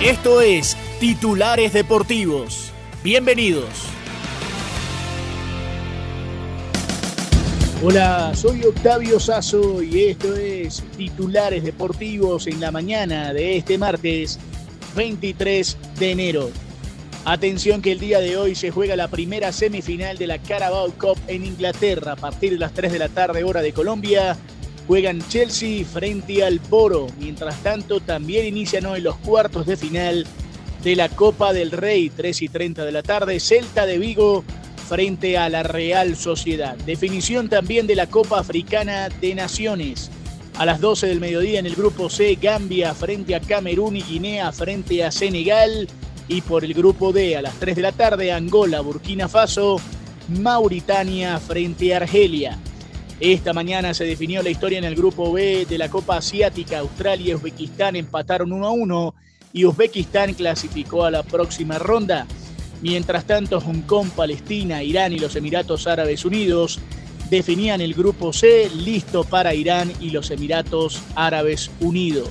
Esto es Titulares Deportivos. Bienvenidos. Hola, soy Octavio Sazo y esto es Titulares Deportivos en la mañana de este martes 23 de enero. Atención que el día de hoy se juega la primera semifinal de la Carabao Cup en Inglaterra a partir de las 3 de la tarde hora de Colombia. Juegan Chelsea frente al Boro. Mientras tanto, también inician hoy los cuartos de final de la Copa del Rey, 3 y 30 de la tarde. Celta de Vigo frente a la Real Sociedad. Definición también de la Copa Africana de Naciones. A las 12 del mediodía en el grupo C, Gambia frente a Camerún y Guinea frente a Senegal. Y por el grupo D, a las 3 de la tarde, Angola, Burkina Faso, Mauritania frente a Argelia. Esta mañana se definió la historia en el grupo B de la Copa Asiática. Australia y Uzbekistán empataron 1 a 1 y Uzbekistán clasificó a la próxima ronda. Mientras tanto, Hong Kong, Palestina, Irán y los Emiratos Árabes Unidos definían el grupo C listo para Irán y los Emiratos Árabes Unidos.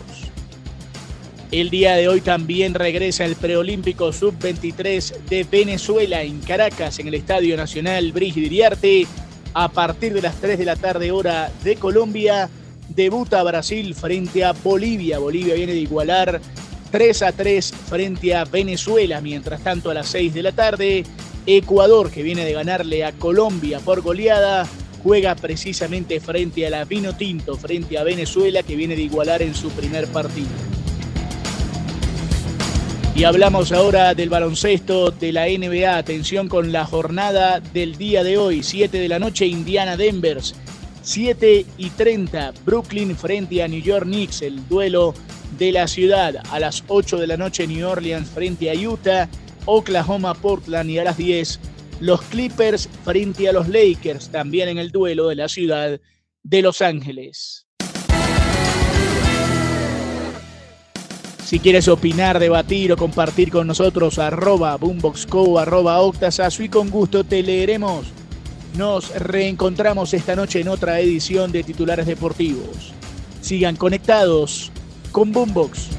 El día de hoy también regresa el preolímpico sub-23 de Venezuela en Caracas, en el Estadio Nacional Brigitte Iriarte. A partir de las 3 de la tarde hora de Colombia, debuta Brasil frente a Bolivia. Bolivia viene de igualar 3 a 3 frente a Venezuela. Mientras tanto, a las 6 de la tarde, Ecuador, que viene de ganarle a Colombia por goleada, juega precisamente frente a la Vino Tinto, frente a Venezuela, que viene de igualar en su primer partido. Y hablamos ahora del baloncesto de la NBA. Atención con la jornada del día de hoy. 7 de la noche, Indiana Denvers. 7 y 30, Brooklyn frente a New York Knicks. El duelo de la ciudad. A las 8 de la noche, New Orleans frente a Utah. Oklahoma, Portland. Y a las 10, los Clippers frente a los Lakers. También en el duelo de la ciudad de Los Ángeles. Si quieres opinar, debatir o compartir con nosotros, arroba boomboxco, arroba octasazo y con gusto te leeremos. Nos reencontramos esta noche en otra edición de Titulares Deportivos. Sigan conectados con Boombox.